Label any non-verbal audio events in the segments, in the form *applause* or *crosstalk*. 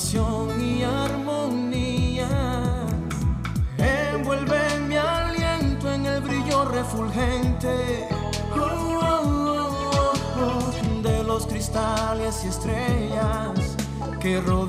y armonía. Envuelve mi aliento en el brillo refulgente oh, oh, oh, de los cristales y estrellas que rodean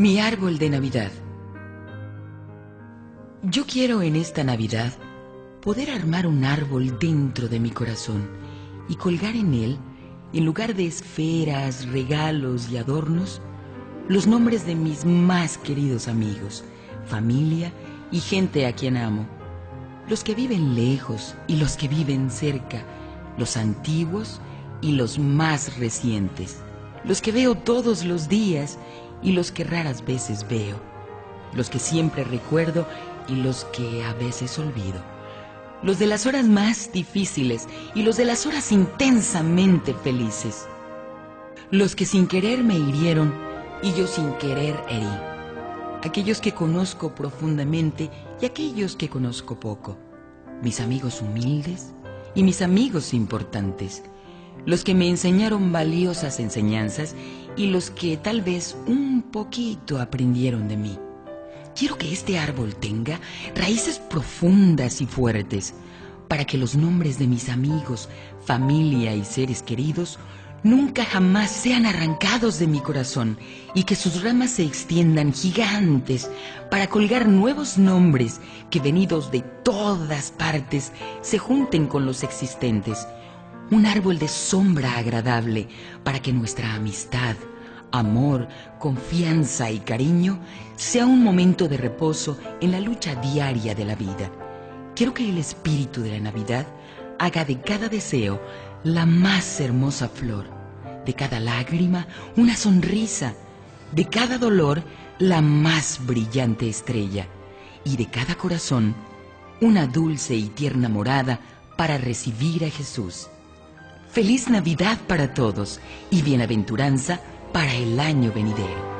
Mi árbol de Navidad. Yo quiero en esta Navidad poder armar un árbol dentro de mi corazón y colgar en él, en lugar de esferas, regalos y adornos, los nombres de mis más queridos amigos, familia y gente a quien amo, los que viven lejos y los que viven cerca, los antiguos y los más recientes, los que veo todos los días y los que raras veces veo, los que siempre recuerdo y los que a veces olvido. Los de las horas más difíciles y los de las horas intensamente felices, los que sin querer me hirieron y yo sin querer herí, aquellos que conozco profundamente y aquellos que conozco poco, mis amigos humildes y mis amigos importantes, los que me enseñaron valiosas enseñanzas y los que tal vez un poquito aprendieron de mí. Quiero que este árbol tenga raíces profundas y fuertes para que los nombres de mis amigos, familia y seres queridos nunca jamás sean arrancados de mi corazón y que sus ramas se extiendan gigantes para colgar nuevos nombres que venidos de todas partes se junten con los existentes. Un árbol de sombra agradable para que nuestra amistad, amor, confianza y cariño sea un momento de reposo en la lucha diaria de la vida. Quiero que el espíritu de la Navidad haga de cada deseo la más hermosa flor, de cada lágrima una sonrisa, de cada dolor la más brillante estrella y de cada corazón una dulce y tierna morada para recibir a Jesús. Feliz Navidad para todos y bienaventuranza para el año venidero.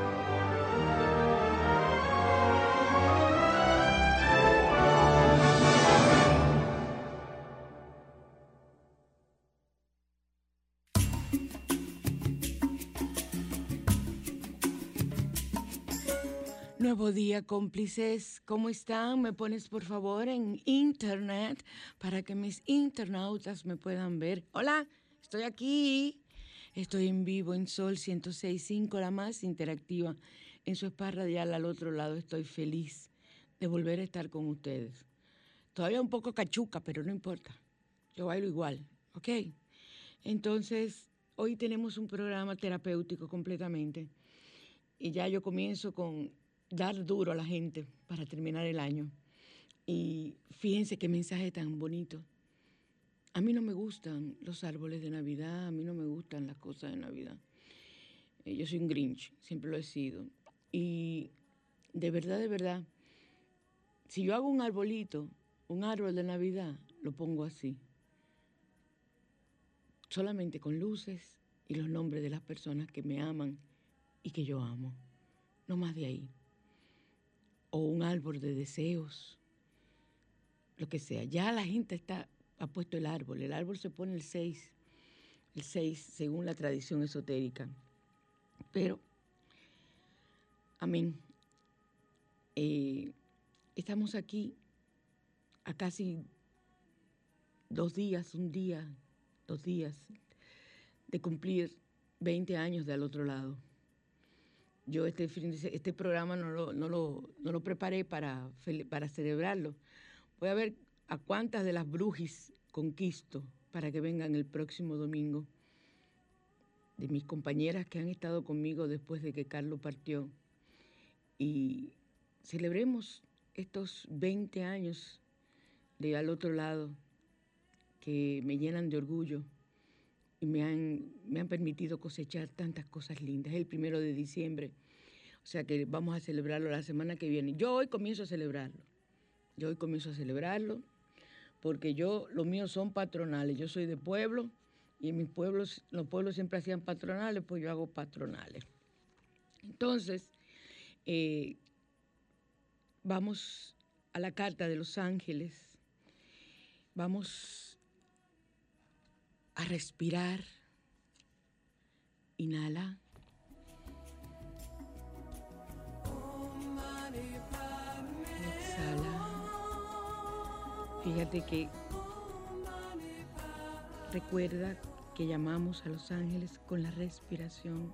Nuevo día, cómplices. ¿Cómo están? Me pones por favor en internet para que mis internautas me puedan ver. Hola, estoy aquí. Estoy en vivo en Sol 106.5, la más interactiva. En su spa radial al otro lado estoy feliz de volver a estar con ustedes. Todavía un poco cachuca, pero no importa. Yo bailo igual, ¿ok? Entonces, hoy tenemos un programa terapéutico completamente. Y ya yo comienzo con dar duro a la gente para terminar el año. Y fíjense qué mensaje tan bonito. A mí no me gustan los árboles de Navidad, a mí no me gustan las cosas de Navidad. Eh, yo soy un Grinch, siempre lo he sido. Y de verdad, de verdad, si yo hago un arbolito, un árbol de Navidad, lo pongo así. Solamente con luces y los nombres de las personas que me aman y que yo amo. No más de ahí. o un árbol de deseos, lo que sea. Ya la gente está, ha puesto el árbol. El árbol se pone el 6, el 6 según la tradición esotérica. Pero, amén. Eh, estamos aquí a casi dos días, un día, dos días de cumplir 20 años del otro lado. Yo este, este programa no lo, no lo, preparé para, para celebrarlo. Voy a ver a cuántas de las brujis conquisto para que vengan el próximo domingo. De mis compañeras que han estado conmigo después de que Carlos partió. Y celebremos estos 20 años de al otro lado que me llenan de orgullo y me han, me han permitido cosechar tantas cosas lindas. El primero de diciembre, o sea que vamos a celebrarlo la semana que viene. Yo hoy comienzo a celebrarlo. Yo hoy comienzo a celebrarlo porque yo, los míos son patronales. Yo soy de pueblo y mis pueblos, los pueblos siempre hacían patronales, pues yo hago patronales. Entonces, eh, vamos a la carta de los ángeles. Vamos a respirar. Inhala. Fíjate que recuerda que llamamos a los ángeles con la respiración.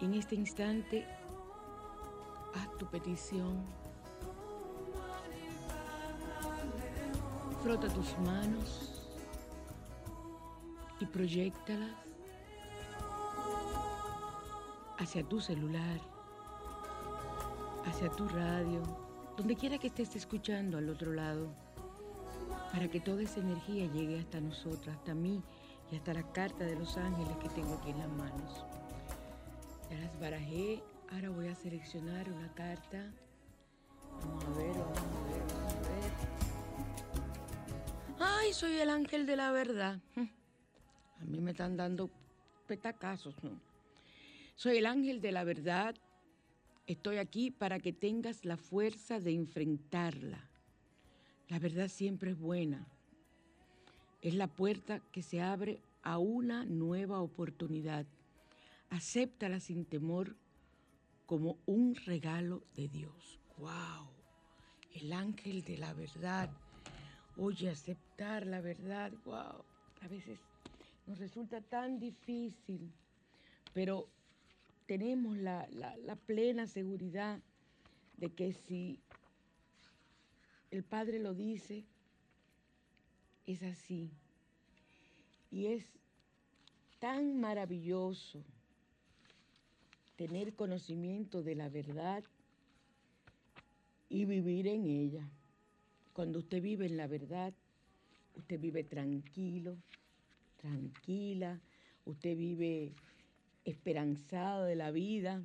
En este instante, haz tu petición. Frota tus manos y proyectalas hacia tu celular, hacia tu radio, donde quiera que estés escuchando al otro lado, para que toda esa energía llegue hasta nosotros, hasta mí y hasta la carta de los ángeles que tengo aquí en las manos. Ya las barajé, ahora voy a seleccionar una carta. Vamos a ver, vamos a ver, vamos a ver. Ay, soy el ángel de la verdad. *laughs* A mí me están dando petacazos, ¿no? Soy el ángel de la verdad. Estoy aquí para que tengas la fuerza de enfrentarla. La verdad siempre es buena. Es la puerta que se abre a una nueva oportunidad. Acéptala sin temor como un regalo de Dios. ¡Wow! El ángel de la verdad. Oye, aceptar la verdad, wow. A veces nos resulta tan difícil, pero tenemos la, plena seguridad de que si el Padre lo dice, es así. Y es tan maravilloso tener conocimiento de la verdad y vivir en ella. Cuando usted vive en la verdad, usted vive tranquilo, tranquila, usted vive esperanzado de la vida.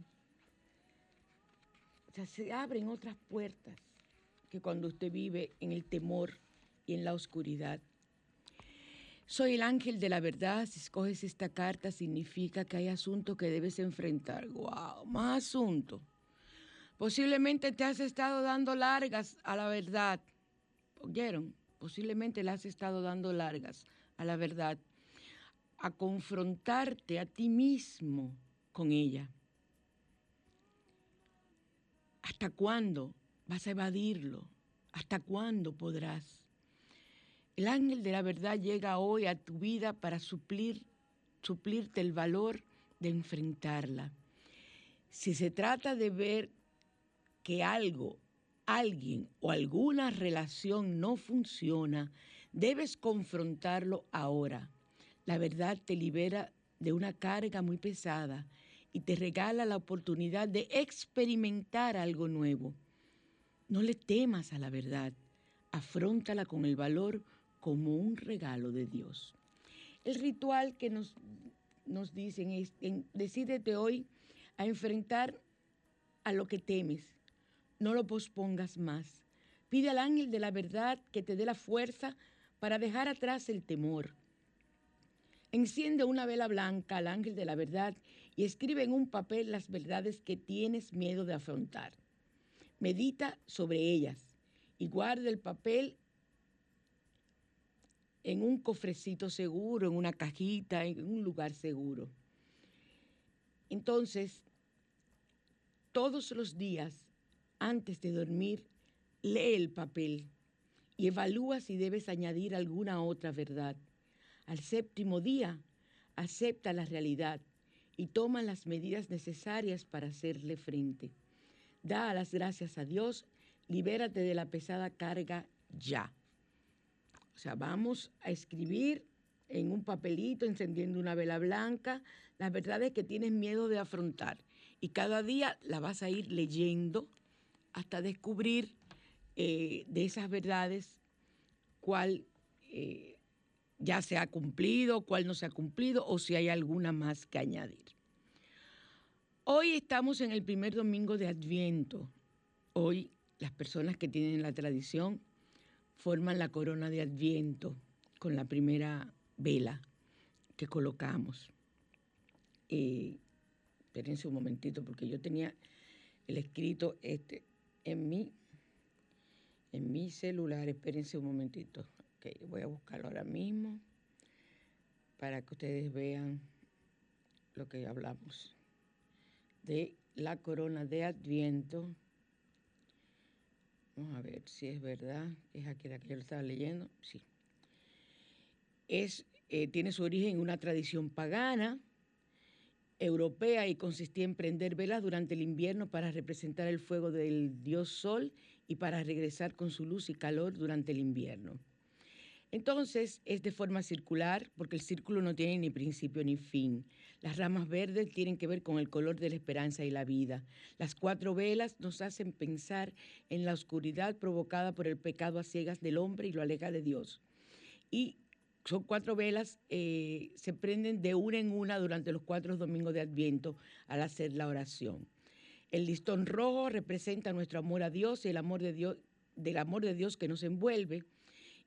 O sea, se abren otras puertas que cuando usted vive en el temor y en la oscuridad. Soy el ángel de la verdad. Si escoges esta carta, significa que hay asuntos que debes enfrentar. ¡Wow! Más asuntos. Posiblemente te has estado dando largas a la verdad. ¿Oyeron? Posiblemente le has estado dando largas a la verdad a confrontarte a ti mismo con ella. ¿Hasta cuándo vas a evadirlo? ¿Hasta cuándo podrás? El ángel de la verdad llega hoy a tu vida para suplir, suplirte el valor de enfrentarla. Si se trata de ver que algo, alguien o alguna relación no funciona, debes confrontarlo ahora la verdad te libera de una carga muy pesada y te regala la oportunidad de experimentar algo nuevo. No le temas a la verdad, afrontala con el valor como un regalo de Dios. El ritual que nos, nos dicen es, decídete hoy a enfrentar a lo que temes, no lo pospongas más. Pide al ángel de la verdad que te dé la fuerza para dejar atrás el temor Enciende una vela blanca al ángel de la verdad y escribe en un papel las verdades que tienes miedo de afrontar. medita sobre ellas y guarda el papel en un cofrecito seguro, en una cajita, en un lugar seguro. Entonces, todos los días, antes de dormir, lee el papel y evalúa si debes añadir alguna otra verdad. Al séptimo día, acepta la realidad y toma las medidas necesarias para hacerle frente. Da las gracias a Dios, libérate de la pesada carga ya. O sea, vamos a escribir en un papelito, encendiendo una vela blanca, las verdades que tienes miedo de afrontar. Y cada día la vas a ir leyendo hasta descubrir eh, de esas verdades cuál eh, ya se ha cumplido, cuál no se ha cumplido o si hay alguna más que añadir. Hoy estamos en el primer domingo de Adviento. Hoy las personas que tienen la tradición forman la corona de Adviento con la primera vela que colocamos. Eh, espérense un momentito porque yo tenía el escrito este en mi, en mi celular. Espérense un momentito. Voy a buscarlo ahora mismo para que ustedes vean lo que hablamos de la corona de Adviento Vamos a ver si es verdad. Es aquí la que yo lo estaba leyendo. Sí. Es, eh, tiene su origen en una tradición pagana europea y consistía en prender velas durante el invierno para representar el fuego del dios Sol y para regresar con su luz y calor durante el invierno. Entonces es de forma circular porque el círculo no tiene ni principio ni fin. Las ramas verdes tienen que ver con el color de la esperanza y la vida. Las cuatro velas nos hacen pensar en la oscuridad provocada por el pecado a ciegas del hombre y lo aleja de Dios. Y son cuatro velas, eh, se prenden de una en una durante los cuatro domingos de Adviento al hacer la oración. El listón rojo representa nuestro amor a Dios y el amor de Dios, del amor de Dios que nos envuelve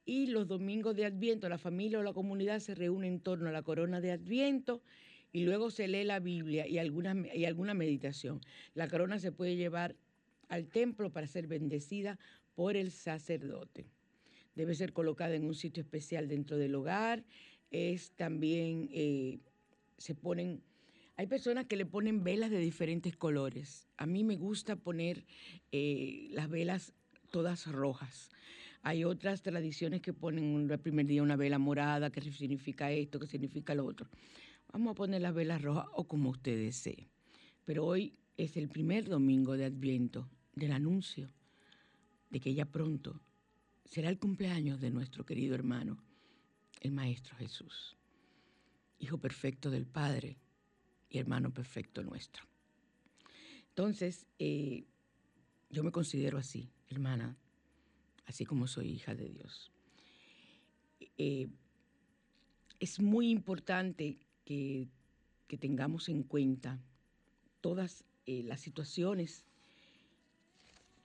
y los domingos de Adviento la familia o la comunidad se reúne en torno a la corona de Adviento y luego se lee la Biblia y alguna, y alguna meditación. La corona se puede llevar al templo para ser bendecida por el sacerdote. Debe ser colocada en un sitio especial dentro del hogar. Es también, eh, se ponen, hay personas que le ponen velas de diferentes colores. A mí me gusta poner eh, las velas todas rojas hay otras tradiciones que ponen el primer día una vela morada, que significa esto, que significa lo otro. Vamos a poner las velas rojas o como usted desee. Pero hoy es el primer domingo de Adviento del anuncio de que ya pronto será el cumpleaños de nuestro querido hermano, el Maestro Jesús, Hijo perfecto del Padre y hermano perfecto nuestro. Entonces, eh, yo me considero así, hermana así como soy hija de Dios. Eh, es muy importante que, tengamos en cuenta todas eh, las situaciones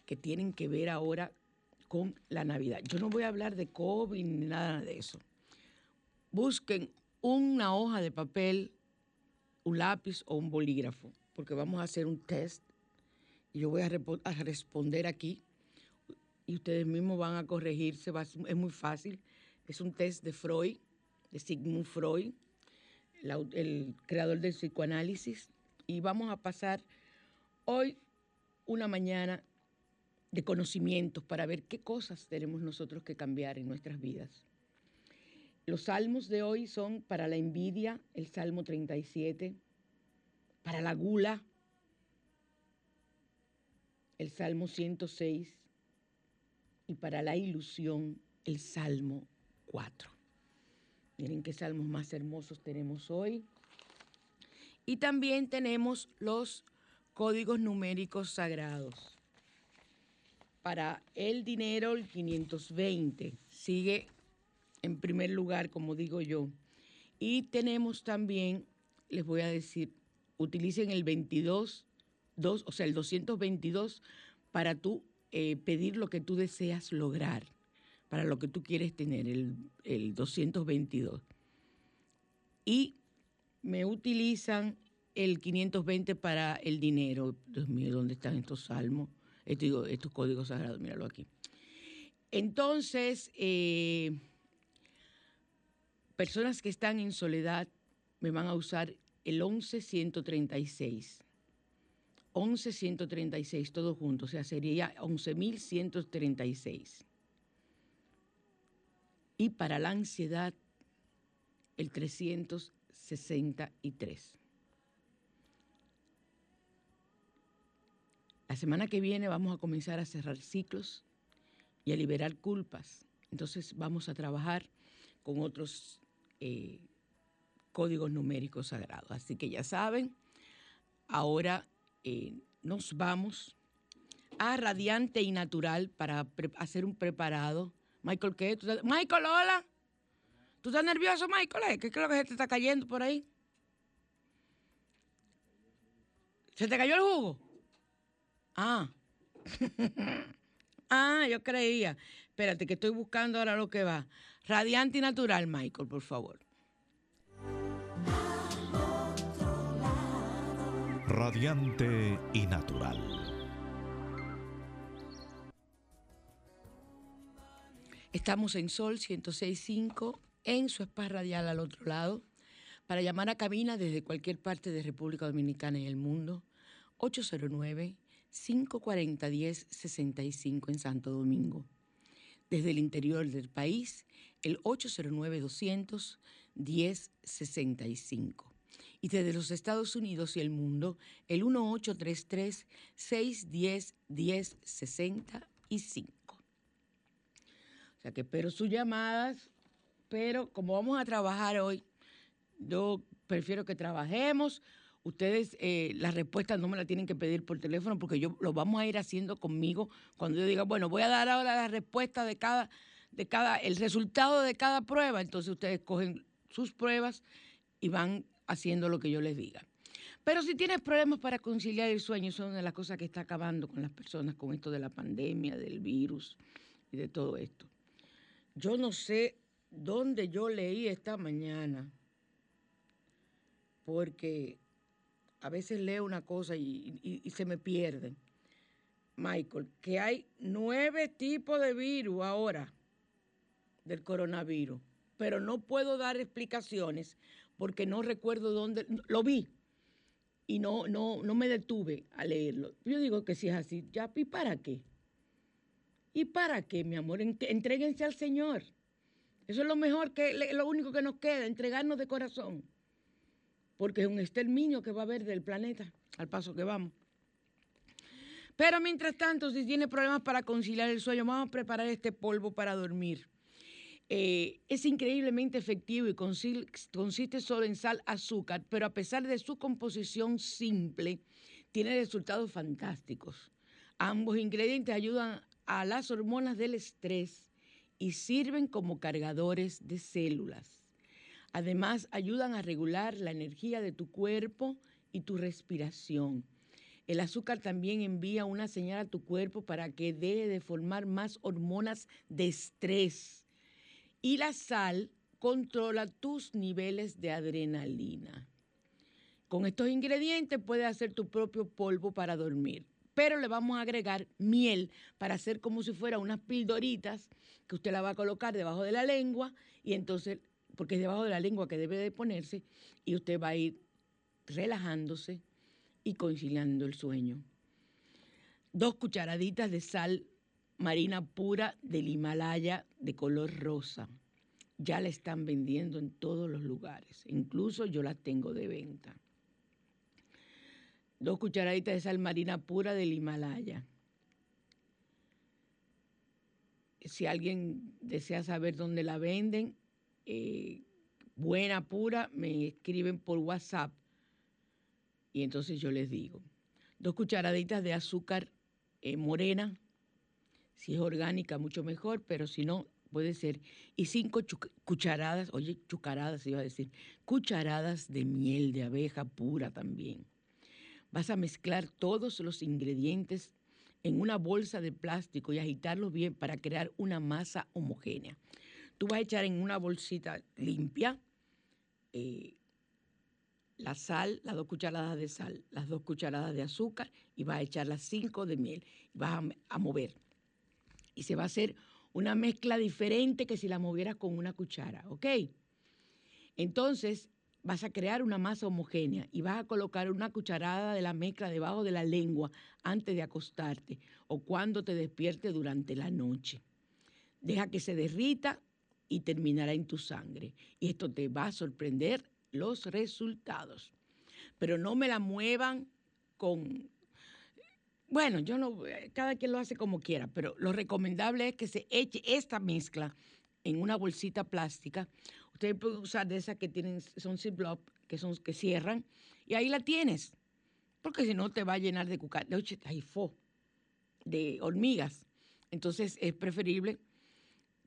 que tienen que ver ahora con la Navidad. Yo no voy a hablar de COVID ni nada de eso. Busquen una hoja de papel, un lápiz o un bolígrafo, porque vamos a hacer un test y yo voy a responder aquí y ustedes mismos van a corregirse, es muy fácil. Es un test de Freud, de Sigmund Freud, el creador del psicoanálisis, y vamos a pasar hoy una mañana de conocimientos para ver qué cosas tenemos nosotros que cambiar en nuestras vidas. Los salmos de hoy son para la envidia, el Salmo 37, para la gula, el Salmo 106, y para la ilusión el Salmo 4. Miren qué salmos más hermosos tenemos hoy. Y también tenemos los códigos numéricos sagrados. Para el dinero, el 520 sigue en primer lugar, como digo yo. Y tenemos también, les voy a decir, utilicen el 22, 2, o sea, el 222 para tu eh, pedir lo que tú deseas lograr, para lo que tú quieres tener, el, el 222. Y me utilizan el 520 para el dinero. Dios mío, ¿dónde están estos salmos? Esto, estos códigos sagrados, míralo aquí. Entonces, eh, personas que están en soledad me van a usar el 11136. 11136, todo junto, o sea, sería 11136. Y para la ansiedad, el 363. La semana que viene vamos a comenzar a cerrar ciclos y a liberar culpas. Entonces vamos a trabajar con otros eh, códigos numéricos sagrados. Así que ya saben, ahora eh, nos vamos a Radiante y Natural para hacer un preparado. Michael, ¿qué? Michael, hola. ¿Tú estás nervioso, Michael? ¿Qué es lo que te está cayendo por ahí? ¿Se te cayó el jugo? Ah. *laughs* ah, yo creía. Espérate, que estoy buscando ahora lo que va. Radiante y natural, Michael, por favor. Radiante y natural. Estamos en Sol 106.5, en su spa radial al otro lado, para llamar a cabina desde cualquier parte de República Dominicana y el mundo, 809 540 1065 en Santo Domingo. Desde el interior del país, el 809-200-1065. Y desde los Estados Unidos y el mundo, el 1833-610-1065. O sea que espero sus llamadas, pero como vamos a trabajar hoy, yo prefiero que trabajemos ustedes eh, las respuestas no me las tienen que pedir por teléfono porque yo lo vamos a ir haciendo conmigo cuando yo diga, bueno, voy a dar ahora la respuesta de cada, de cada, el resultado de cada prueba, entonces ustedes cogen sus pruebas y van haciendo lo que yo les diga. Pero si tienes problemas para conciliar el sueño, son de las cosas que está acabando con las personas con esto de la pandemia, del virus y de todo esto. Yo no sé dónde yo leí esta mañana, porque a veces leo una cosa y, se me pierde. Michael, que hay nueve tipos de virus ahora del coronavirus, pero no puedo dar explicaciones porque no recuerdo dónde, lo vi y no, no, no me detuve a leerlo. Yo digo que si es así, ya, ¿y para qué? ¿Y para qué, mi amor? Entréguense al Señor. Eso es lo mejor, que lo único que nos queda, entregarnos de corazón porque es un exterminio que va a haber del planeta al paso que vamos. Pero mientras tanto, si tiene problemas para conciliar el sueño, vamos a preparar este polvo para dormir. Eh, es increíblemente efectivo y consiste solo en sal, azúcar, pero a pesar de su composición simple, tiene resultados fantásticos. Ambos ingredientes ayudan a las hormonas del estrés y sirven como cargadores de células. Además, ayudan a regular la energía de tu cuerpo y tu respiración. El azúcar también envía una señal a tu cuerpo para que deje de formar más hormonas de estrés. Y la sal controla tus niveles de adrenalina. Con estos ingredientes puedes hacer tu propio polvo para dormir, pero le vamos a agregar miel para hacer como si fuera unas pildoritas que usted la va a colocar debajo de la lengua y entonces porque es debajo de la lengua que debe de ponerse, y usted va a ir relajándose y conciliando el sueño. Dos cucharaditas de sal marina pura del Himalaya de color rosa. Ya la están vendiendo en todos los lugares, incluso yo la tengo de venta. Dos cucharaditas de sal marina pura del Himalaya. Si alguien desea saber dónde la venden, eh, buena, pura, me escriben por WhatsApp y entonces yo les digo. Dos cucharaditas de azúcar eh, morena, si es orgánica mucho mejor, pero si no, puede ser. Y cinco cucharadas, oye, chucaradas iba a decir, cucharadas de miel de abeja pura también. Vas a mezclar todos los ingredientes en una bolsa de plástico y agitarlos bien para crear una masa homogénea. Tú vas a echar en una bolsita limpia eh, la sal, las dos cucharadas de sal, las dos cucharadas de azúcar y vas a echar las cinco de miel. Y vas a mover. Y se va a hacer una mezcla diferente que si la movieras con una cuchara, ¿ok? Entonces vas a crear una masa homogénea y vas a colocar una cucharada de la mezcla debajo de la lengua antes de acostarte o cuando te despiertes durante la noche. Deja que se derrita y terminará en tu sangre. Y esto te va a sorprender los resultados. Pero no me la muevan con... Bueno, yo no, cada quien lo hace como quiera, pero lo recomendable es que se eche esta mezcla en una bolsita plástica. Ustedes pueden usar de esas que tienen, son Ziploc, que son que cierran, y ahí la tienes. Porque si no te va a llenar de cucarachas, de hormigas. Entonces es preferible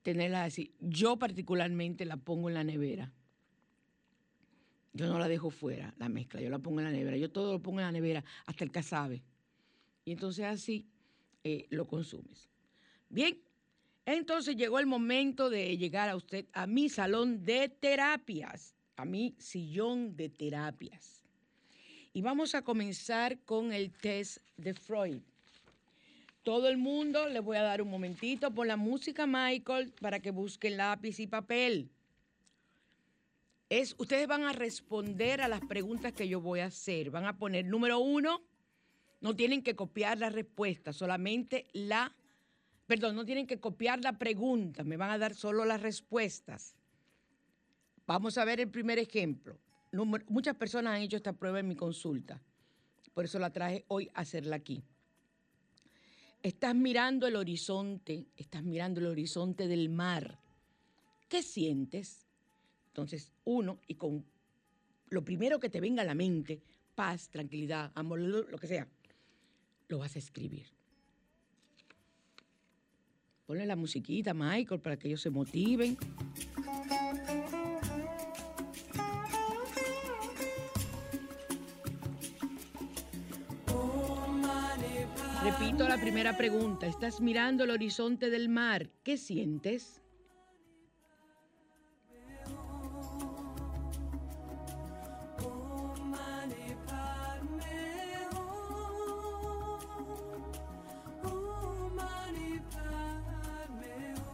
tenerla así. Yo particularmente la pongo en la nevera. Yo no la dejo fuera, la mezcla, yo la pongo en la nevera. Yo todo lo pongo en la nevera, hasta el casabe. Y entonces así eh, lo consumes. Bien, entonces llegó el momento de llegar a usted a mi salón de terapias, a mi sillón de terapias. Y vamos a comenzar con el test de Freud. Todo el mundo, le voy a dar un momentito por la música, Michael, para que busquen lápiz y papel. Es, ustedes van a responder a las preguntas que yo voy a hacer. Van a poner número uno, no tienen que copiar la respuesta, solamente la, perdón, no tienen que copiar la pregunta, me van a dar solo las respuestas. Vamos a ver el primer ejemplo. muchas personas han hecho esta prueba en mi consulta, por eso la traje hoy a hacerla aquí. Estás mirando el horizonte, estás mirando el horizonte del mar. ¿Qué sientes? Entonces, uno, y con lo primero que te venga a la mente, paz, tranquilidad, amor, lo que sea, lo vas a escribir. Ponle la musiquita, Michael, para que ellos se motiven. Repito la primera pregunta. Estás mirando el horizonte del mar. ¿Qué sientes?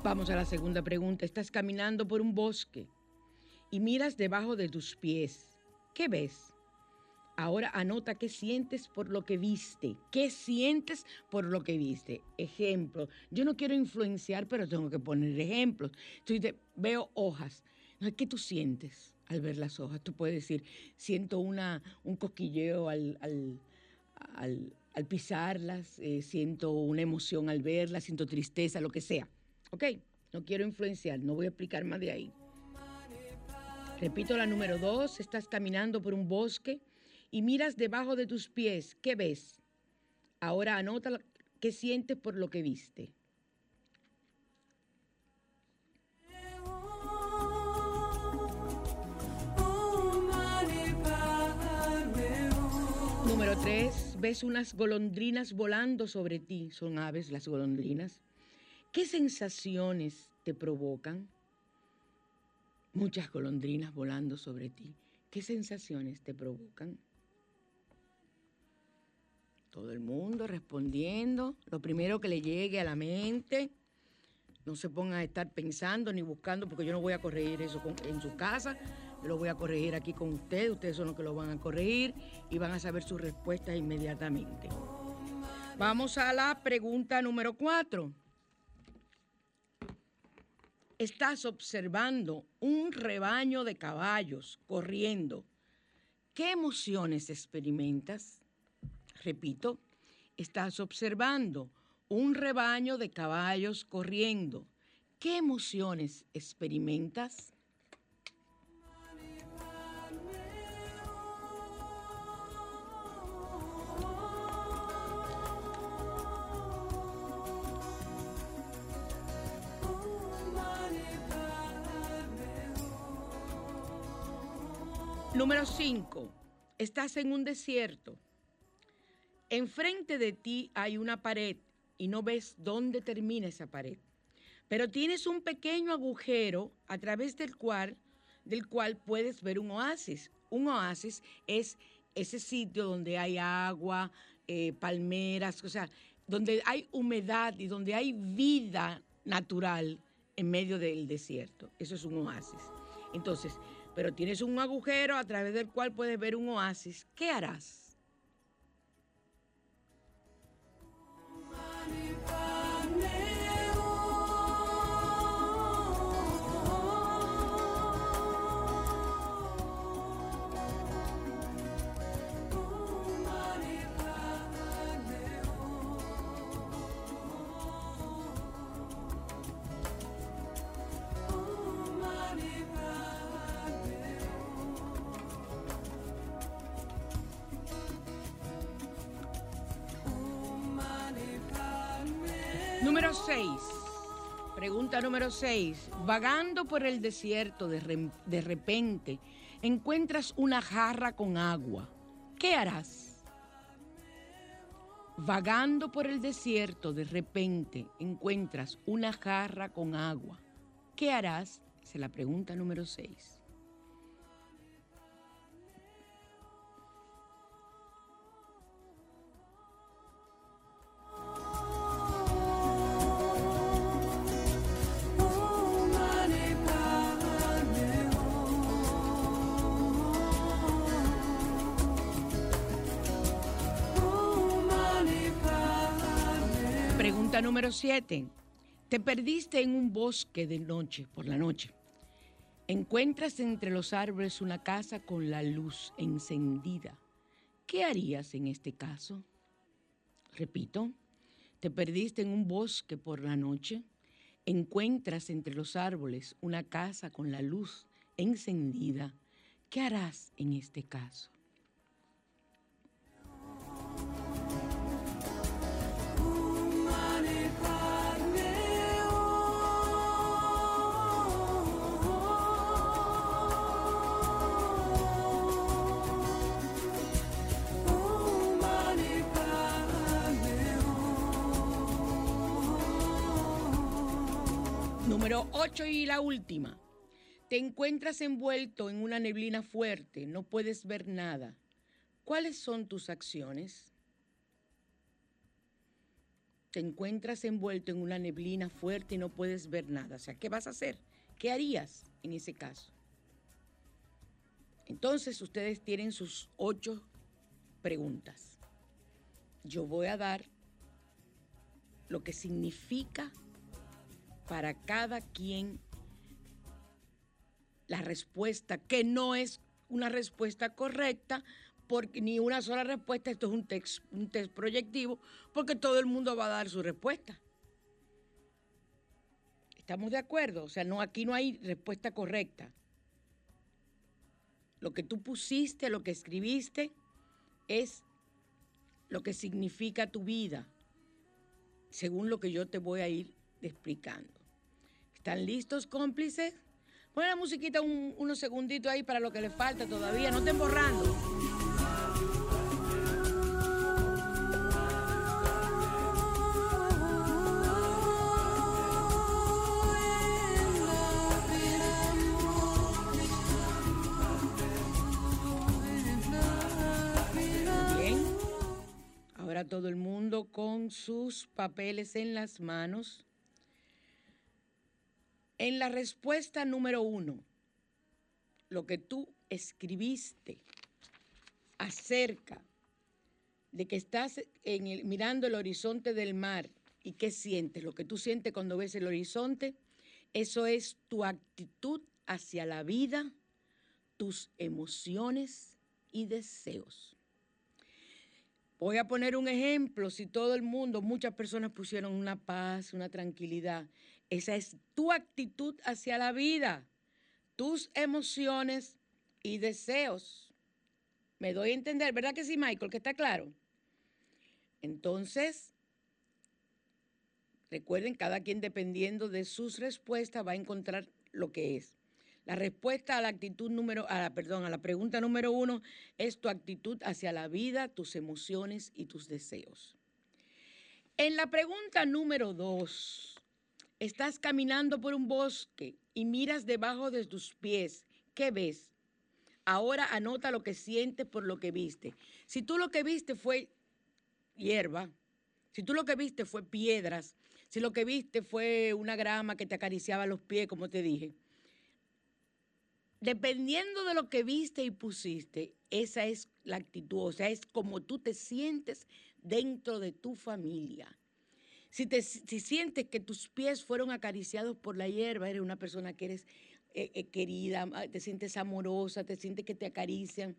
Vamos a la segunda pregunta. Estás caminando por un bosque y miras debajo de tus pies. ¿Qué ves? Ahora anota qué sientes por lo que viste. ¿Qué sientes por lo que viste? Ejemplo. Yo no quiero influenciar, pero tengo que poner ejemplos. Entonces, veo hojas. ¿Qué tú sientes al ver las hojas? Tú puedes decir, siento una, un cosquilleo al, al, pisarlas, eh, siento una emoción al verlas, siento tristeza, lo que sea. ¿Ok? No quiero influenciar, no voy a explicar más de ahí. Repito la número dos, estás caminando por un bosque y miras debajo de tus pies, ¿qué ves? Ahora anota qué sientes por lo que viste. Número tres, ves unas golondrinas volando sobre ti. Son aves las golondrinas. ¿Qué sensaciones te provocan? Muchas golondrinas volando sobre ti. ¿Qué sensaciones te provocan? Todo el mundo respondiendo, lo primero que le llegue a la mente. No se pongan a estar pensando ni buscando, porque yo no voy a corregir eso en su casa, lo voy a corregir aquí con ustedes, ustedes son los que lo van a corregir y van a saber sus respuestas inmediatamente. Vamos a la pregunta número cuatro. Estás observando un rebaño de caballos corriendo. ¿Qué emociones experimentas? Repito, estás observando un rebaño de caballos corriendo. ¿Qué emociones experimentas? Número 5. Estás en un desierto. Enfrente de ti hay una pared y no ves dónde termina esa pared. Pero tienes un pequeño agujero a través del cual, del cual puedes ver un oasis Un oasis es ese sitio donde hay agua, eh, palmeras, o sea, donde hay humedad y donde hay vida natural en medio del desierto. Eso es un oasis. Entonces, pero tienes un agujero a través del cual puedes ver un oasis. ¿Qué harás? Pregunta número 6. Vagando por el desierto de, repente encuentras una jarra con agua. ¿Qué harás? Vagando por el desierto de repente encuentras una jarra con agua. ¿Qué harás? Es la pregunta número 6. Número 7. Te perdiste en un bosque de noche, por la noche. Encuentras entre los árboles una casa con la luz encendida. ¿Qué harías en este caso? Repito, te perdiste en un bosque por la noche. Encuentras entre los árboles una casa con la luz encendida. ¿Qué harás en este caso? 8 y la última. Te encuentras envuelto en una neblina fuerte, no puedes ver nada. ¿Cuáles son tus acciones? Te encuentras envuelto en una neblina fuerte y no puedes ver nada. O sea, ¿qué vas a hacer? ¿Qué harías en ese caso? Entonces ustedes tienen sus ocho preguntas. Yo voy a dar lo que significa para cada quien la respuesta, que no es una respuesta correcta, porque ni una sola respuesta, esto es un test, un test proyectivo, porque todo el mundo va a dar su respuesta. ¿Estamos de acuerdo? O sea, no, aquí no hay respuesta correcta. Lo que tú pusiste, lo que escribiste, es lo que significa tu vida, según lo que yo te voy a ir explicando. ¿Están listos, cómplices? Pon la musiquita unos segunditos ahí para lo que le falta todavía. No estén borrando. Bien. Ahora todo el mundo con sus papeles en las manos. En la respuesta número uno, lo que tú escribiste acerca de que estás mirando el horizonte del mar y qué sientes, lo que tú sientes cuando ves el horizonte, eso es tu actitud hacia la vida, tus emociones y deseos. Voy a poner un ejemplo, si todo el mundo, muchas personas pusieron una paz, una tranquilidad, esa es tu actitud hacia la vida, tus emociones y deseos. Me doy a entender, ¿verdad que sí, Michael? Que está claro. Entonces, recuerden, cada quien dependiendo de sus respuestas va a encontrar lo que es. La respuesta a la actitud número, a la, perdón, a la pregunta número uno es tu actitud hacia la vida, tus emociones y tus deseos. En la pregunta número dos, Estás caminando por un bosque y miras debajo de tus pies. ¿Qué ves? Ahora anota lo que sientes por lo que viste. Si tú lo que viste fue hierba, si tú lo que viste fue piedras, si lo que viste fue una grama que te acariciaba los pies, como te dije, dependiendo de lo que viste y pusiste, esa es la actitud, o sea, es como tú te sientes dentro de tu familia. Si, te, si sientes que tus pies fueron acariciados por la hierba, eres una persona que eres eh, eh, querida, ah, te sientes amorosa, te sientes que te acarician.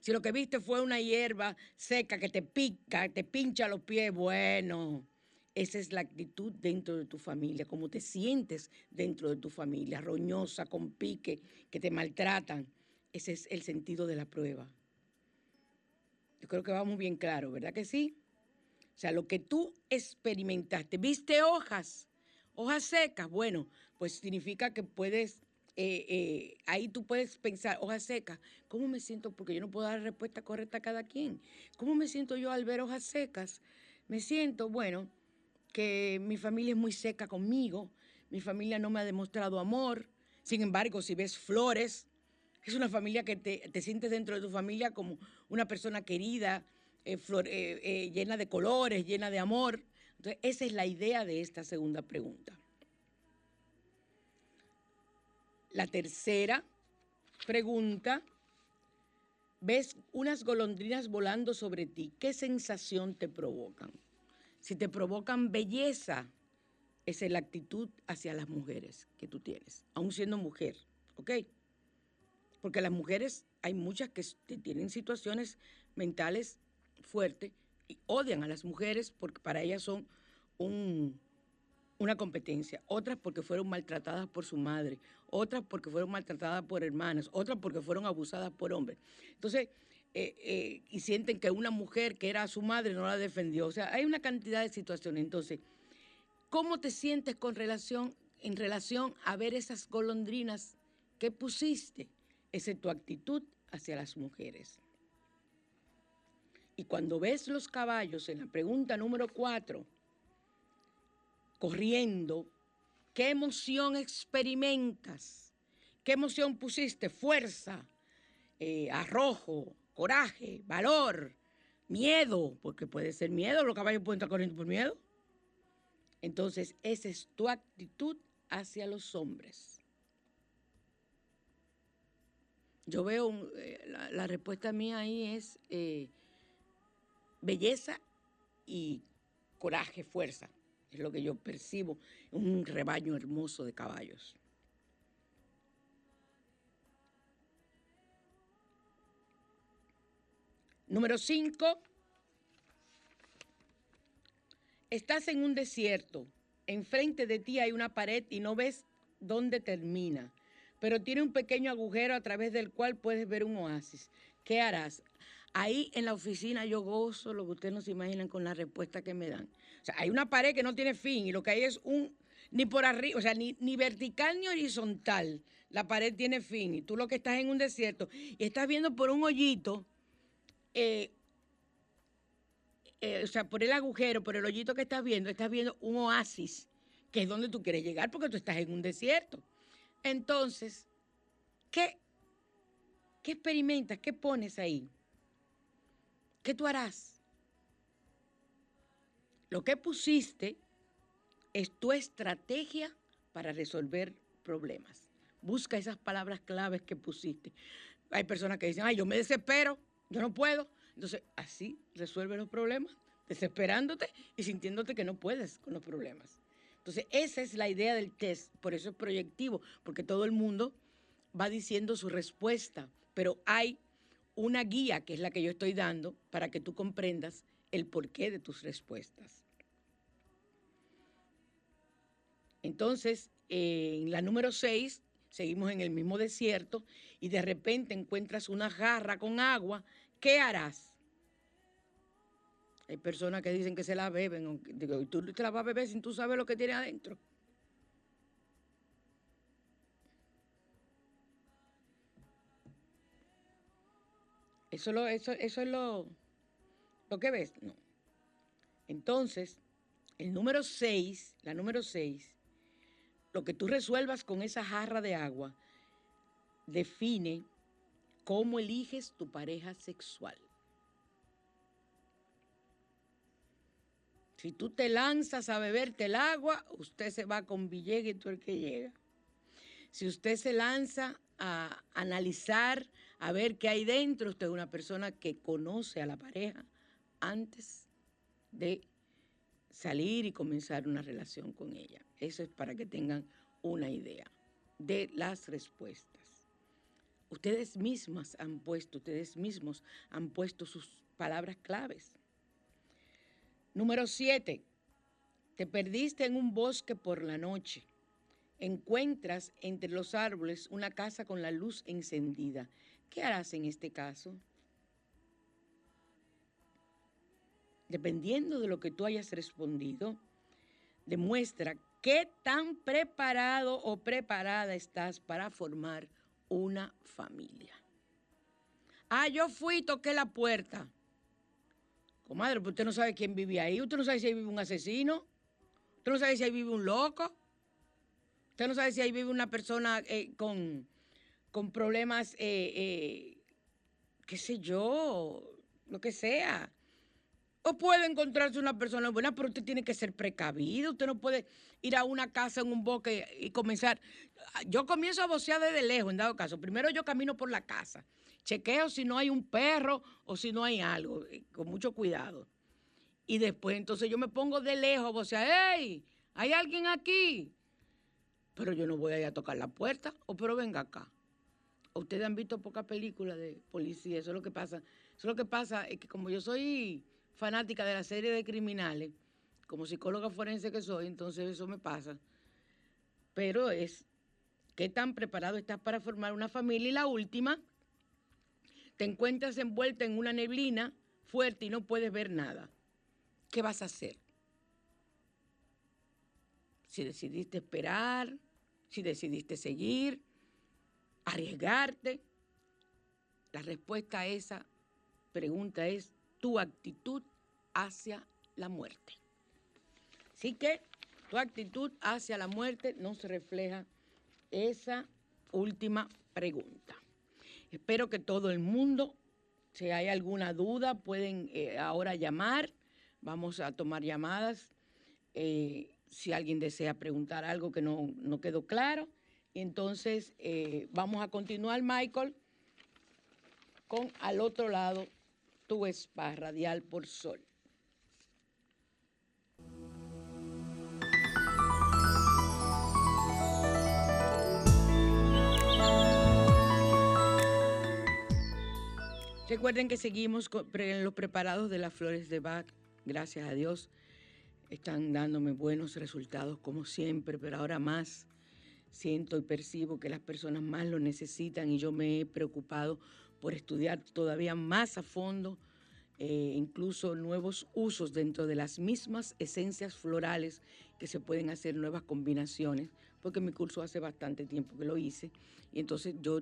Si lo que viste fue una hierba seca que te pica, te pincha los pies, bueno, esa es la actitud dentro de tu familia, cómo te sientes dentro de tu familia, roñosa, con pique, que te maltratan. Ese es el sentido de la prueba. Yo creo que va muy bien claro, ¿verdad que sí? O sea, lo que tú experimentaste, viste hojas, hojas secas, bueno, pues significa que puedes, eh, eh, ahí tú puedes pensar, hojas secas, ¿cómo me siento? Porque yo no puedo dar respuesta correcta a cada quien. ¿Cómo me siento yo al ver hojas secas? Me siento, bueno, que mi familia es muy seca conmigo, mi familia no me ha demostrado amor, sin embargo, si ves flores, es una familia que te, sientes dentro de tu familia como una persona querida, eh, llena de colores, llena de amor. Entonces, esa es la idea de esta segunda pregunta. La tercera pregunta, ves unas golondrinas volando sobre ti, ¿qué sensación te provocan? Si te provocan belleza, es la actitud hacia las mujeres que tú tienes, aún siendo mujer, ¿ok? Porque las mujeres, hay muchas que tienen situaciones mentales fuertes y odian a las mujeres porque para ellas son un, una competencia, otras porque fueron maltratadas por su madre, otras porque fueron maltratadas por hermanas, otras porque fueron abusadas por hombres. Entonces, eh, eh, y sienten que una mujer que era su madre no la defendió. O sea, hay una cantidad de situaciones. Entonces, ¿cómo te sientes con relación, en relación a ver esas golondrinas que pusiste? Esa es tu actitud hacia las mujeres. Y cuando ves los caballos en la pregunta número cuatro, corriendo, ¿qué emoción experimentas? ¿Qué emoción pusiste? Fuerza, eh, arrojo, coraje, valor, miedo, porque puede ser miedo, los caballos pueden estar corriendo por miedo. Entonces, esa es tu actitud hacia los hombres. Yo veo, eh, la, respuesta mía ahí es eh, belleza y coraje, fuerza. Es lo que yo percibo, un rebaño hermoso de caballos. Número 5. Estás en un desierto. Enfrente de ti hay una pared y no ves dónde termina, pero tiene un pequeño agujero a través del cual puedes ver un oasis. ¿Qué harás? Ahí en la oficina yo gozo lo que ustedes no se imaginan con la respuesta que me dan. O sea, hay una pared que no tiene fin y lo que hay es un, ni por arriba, o sea, ni, ni vertical ni horizontal. La pared tiene fin y tú lo que estás en un desierto y estás viendo por un hoyito, eh, eh, o sea, por el agujero, por el hoyito que estás viendo, estás viendo un oasis, que es donde tú quieres llegar porque tú estás en un desierto. Entonces, ¿qué, qué experimentas? ¿Qué pones ahí? ¿Qué tú harás? Lo que pusiste es tu estrategia para resolver problemas. Busca esas palabras claves que pusiste. Hay personas que dicen, ay, yo me desespero, yo no puedo. Entonces, así resuelve los problemas, desesperándote y sintiéndote que no puedes con los problemas. Entonces, esa es la idea del test, por eso es proyectivo, porque todo el mundo va diciendo su respuesta, pero hay una guía que es la que yo estoy dando para que tú comprendas el porqué de tus respuestas. Entonces, en la número 6, seguimos en el mismo desierto y de repente encuentras una jarra con agua, ¿qué harás? Hay personas que dicen que se la beben, digo, tú te la vas a beber sin tú sabes lo que tiene adentro. Eso, es lo, lo que ves. No. Entonces, el número 6, la número 6, lo que tú resuelvas con esa jarra de agua, define cómo eliges tu pareja sexual. Si tú te lanzas a beberte el agua, usted se va con Villegas y tú el que llega. Si usted se lanza a analizar, a ver qué hay dentro, usted es una persona que conoce a la pareja antes de salir y comenzar una relación con ella. Eso es para que tengan una idea de las respuestas. Ustedes mismas han puesto, ustedes mismos han puesto sus palabras claves. Número siete, te perdiste en un bosque por la noche. Encuentras entre los árboles una casa con la luz encendida. ¿Qué harás en este caso? Dependiendo de lo que tú hayas respondido, demuestra qué tan preparado o preparada estás para formar una familia. Ah, yo fui y toqué la puerta. Comadre, pues usted no sabe quién vive ahí. Usted no sabe si ahí vive un asesino. Usted no sabe si ahí vive un loco. Usted no sabe si ahí vive una persona eh, con, con, problemas, eh, eh, qué sé yo, lo que sea. O puede encontrarse una persona buena, pero usted tiene que ser precavido. Usted no puede ir a una casa en un bosque y comenzar. Yo comienzo a vocear desde lejos, en dado caso. Primero yo camino por la casa. Chequeo si no hay un perro o si no hay algo, eh, con mucho cuidado. Y después entonces yo me pongo de lejos a vocear, ¡Hey! ¿Hay alguien aquí? Pero yo no voy a tocar la puerta. O pero venga acá. Ustedes han visto pocas películas de policía, eso es lo que pasa. Eso es lo que pasa, es que como yo soy fanática de la serie de criminales, como psicóloga forense que soy, entonces eso me pasa. Pero es, ¿qué tan preparado estás para formar una familia? Y la última, te encuentras envuelta en una neblina fuerte y no puedes ver nada. ¿Qué vas a hacer? Si decidiste esperar, si decidiste seguir, arriesgarte, la respuesta a esa pregunta es tu actitud hacia la muerte. Así que tu actitud hacia la muerte no se refleja esa última pregunta. Espero que todo el mundo, si hay alguna duda, pueden eh, ahora llamar. Vamos a tomar llamadas. Eh, si alguien desea preguntar algo que no, quedó claro. Entonces, eh, vamos a continuar, Michael, con al otro lado tu spa radial por sol. Recuerden que seguimos con los preparados de las flores de Bach. Gracias a Dios están dándome buenos resultados como siempre, pero ahora más siento y percibo que las personas más lo necesitan y yo me he preocupado por estudiar todavía más a fondo eh, incluso nuevos usos dentro de las mismas esencias florales que se pueden hacer nuevas combinaciones, porque mi curso hace bastante tiempo que lo hice y entonces yo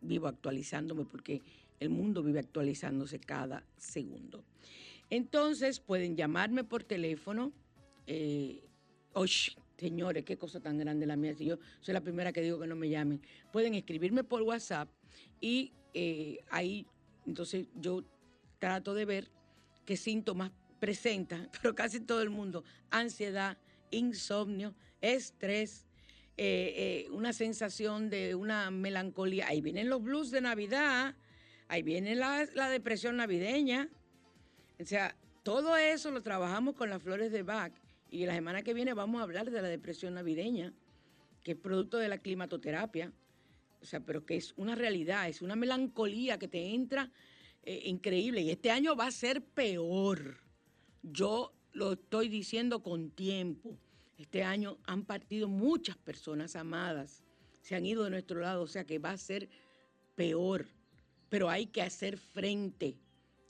vivo actualizándome porque el mundo vive actualizándose cada segundo. Entonces pueden llamarme por teléfono. Eh, señores, qué cosa tan grande la mía. Si yo soy la primera que digo que no me llamen. Pueden escribirme por WhatsApp y eh, ahí entonces yo trato de ver qué síntomas presenta, *laughs* pero casi todo el mundo, ansiedad, insomnio, estrés, eh, eh, una sensación de una melancolía. Ahí vienen los blues de Navidad, ahí viene la, la depresión navideña. O sea, todo eso lo trabajamos con las flores de Bach. Y la semana que viene vamos a hablar de la depresión navideña, que es producto de la climatoterapia o sea, pero que es una realidad, es una melancolía que te entra eh, increíble. Y este año va a ser peor. Yo lo estoy diciendo con tiempo. Este año han partido muchas personas amadas, se han ido de nuestro lado, o sea que va a ser peor. Pero hay que hacer frente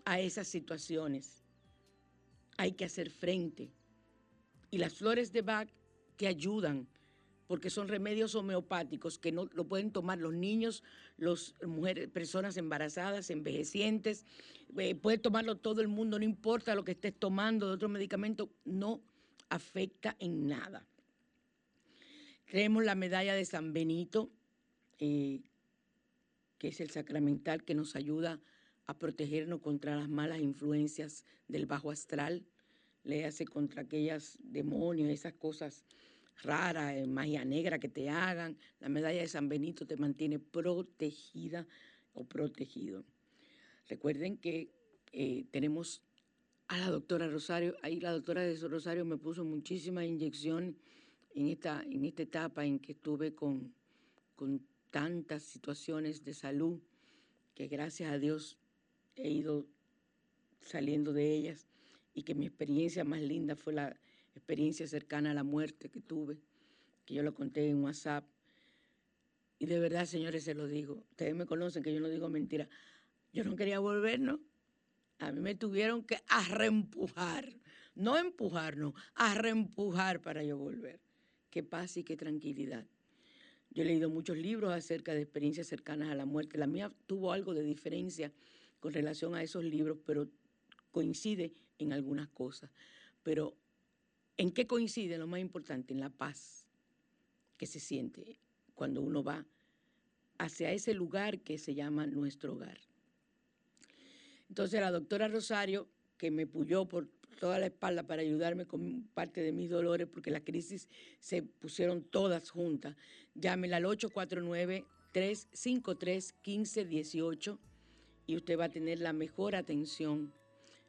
a esas situaciones. Hay que hacer frente. Y las flores de Bach te ayudan porque son remedios homeopáticos que no lo pueden tomar los niños, las mujeres, personas embarazadas, envejecientes, eh, puede tomarlo todo el mundo, no importa lo que estés tomando de otro medicamento, no afecta en nada. Tenemos la medalla de San Benito, eh, que es el sacramental que nos ayuda a protegernos contra las malas influencias del bajo astral, le hace contra aquellas demonios, esas cosas raras, eh, magia negra que te hagan. La medalla de San Benito te mantiene protegida o protegido. Recuerden que eh, tenemos a la doctora Rosario, ahí la doctora de Rosario me puso muchísimas inyecciones en esta, en esta etapa en que estuve con, con tantas situaciones de salud, que gracias a Dios he ido saliendo de ellas y que mi experiencia más linda fue la experiencia cercana a la muerte que tuve, que yo lo conté en WhatsApp. Y de verdad, señores, se lo digo. Ustedes me conocen que yo no digo mentira. Yo no quería volver, ¿no? A mí me tuvieron que arreempujar, no empujar, no, a reempujar para yo volver. Qué paz y qué tranquilidad. Yo he leído muchos libros acerca de experiencias cercanas a la muerte. La mía tuvo algo de diferencia con relación a esos libros, pero coincide en algunas cosas. Pero ¿en qué coincide lo más importante? En la paz que se siente cuando uno va hacia ese lugar que se llama nuestro hogar. Entonces la doctora Rosario, que me puyó por toda la espalda para ayudarme con parte de mis dolores, porque la crisis se pusieron todas juntas, llámela al 849-353-1518 y usted va a tener la mejor atención.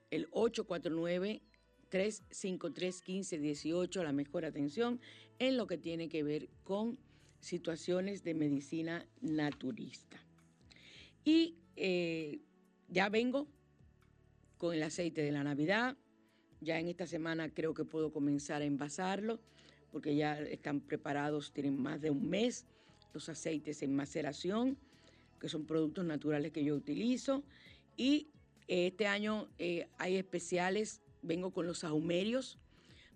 El 849-353-1518, la mejor atención en lo que tiene que ver con situaciones de medicina naturista. Y eh, ya vengo con el aceite de la Navidad. Ya en esta semana creo que puedo comenzar a envasarlo porque ya están preparados, tienen más de un mes los aceites en maceración, que son productos naturales que yo utilizo. Y este año eh, hay especiales, vengo con los sahumerios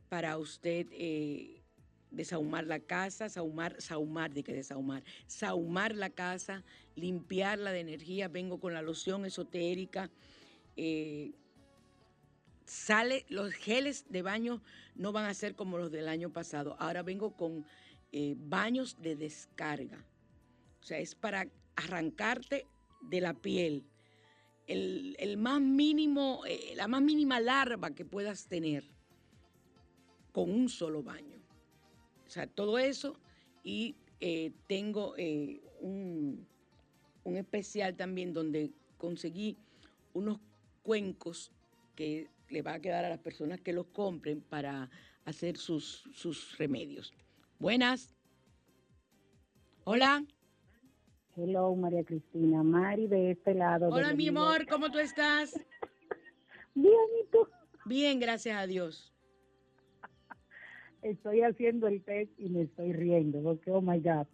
para usted eh, desahumar la casa, sahumar, sahumar, de que desahumar, sahumar la casa, limpiarla de energía, vengo con la loción esotérica. Eh, sale, los geles de baño no van a ser como los del año pasado. Ahora vengo con baños de descarga. O sea, es para arrancarte de la piel. El, más mínimo, eh, la más mínima larva que puedas tener con un solo baño. O sea, todo eso y tengo un, un especial también donde conseguí unos cuencos que le va a quedar a las personas que los compren para hacer sus, sus remedios. Buenas. Hola. Hello, María Cristina. Mari de este lado. Hola, mi amor, ¿cómo tú estás? Bien, ¿y tú? Bien, gracias a Dios. *laughs* Estoy haciendo el test y me estoy riendo, porque, oh my God.